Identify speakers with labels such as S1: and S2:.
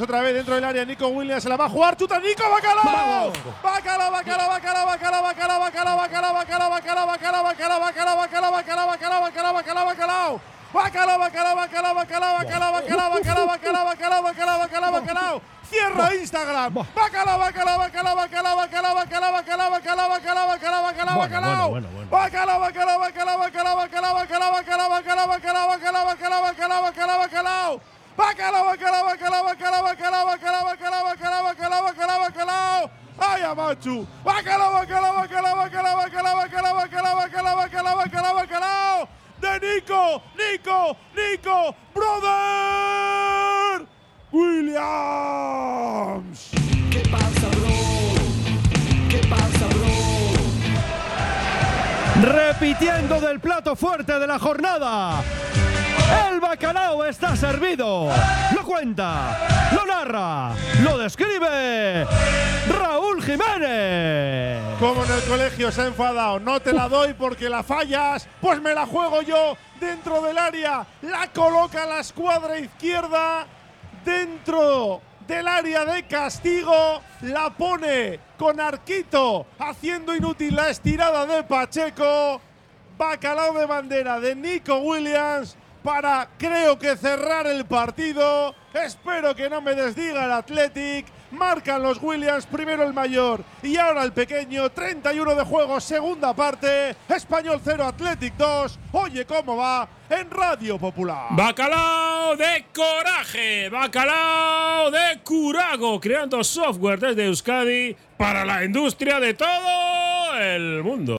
S1: Otra vez dentro del área, Nico Williams se la va a jugar. ¡Chuta Nico! ¡Bacalao! ¡Bacalao, bacalao, bacalao, bacalao, bacalao, bacalao, bacalao, bacalao, bacalao, bacalao, bacalao, bacalao, bacalao, bacalao, bacalao, bacalao, bacalao, bacalao! Bacalao, bacalao, bacalao, bacalao, bacalao, bacalao, bacalao, bacalao, bacalao, bacalao, bacalao, bacalao. Cierra Instagram. Bacalao, bacalao, bacalao, bacalao, bacalao, bacalao, bacalao, bacalao, bacalao, bacalao, bacalao, bacalao. Bacalao, bacalao, bacalao, bacalao, bacalao, bacalao, bacalao, bacalao, bacalao, bacalao, bacalao, bacalao, bacalao, bacalao. Bacalao, bacalao, bacalao, bacalao, bacalao, bacalao, bacalao, bacalao, bacalao, bacalao, bacalao. ¡Ay, Amachu! ¡Bacalao, bacalao, bacalao, bacalao, bacalao, bacalao, bacalao, bacalao, bacalao, bacalao, bacalao! ¡De Nico! ¡Nico! ¡Nico! ¡Brother! ¡Williams!
S2: ¿Qué pasa, bro? ¿Qué pasa, bro?
S3: Repitiendo del plato fuerte de la jornada. Bacalao está servido. Lo cuenta, lo narra, lo describe Raúl Jiménez.
S1: Como en el colegio se ha enfadado, no te la doy porque la fallas, pues me la juego yo dentro del área. La coloca la escuadra izquierda dentro del área de castigo. La pone con Arquito haciendo inútil la estirada de Pacheco. Bacalao de bandera de Nico Williams para, creo que, cerrar el partido. Espero que no me desdiga el Athletic. Marcan los Williams, primero el mayor y ahora el pequeño. 31 de juego, segunda parte. Español 0, Athletic 2. Oye cómo va en Radio Popular.
S4: Bacalao de coraje, bacalao de curago, creando software desde Euskadi para la industria de todo el mundo.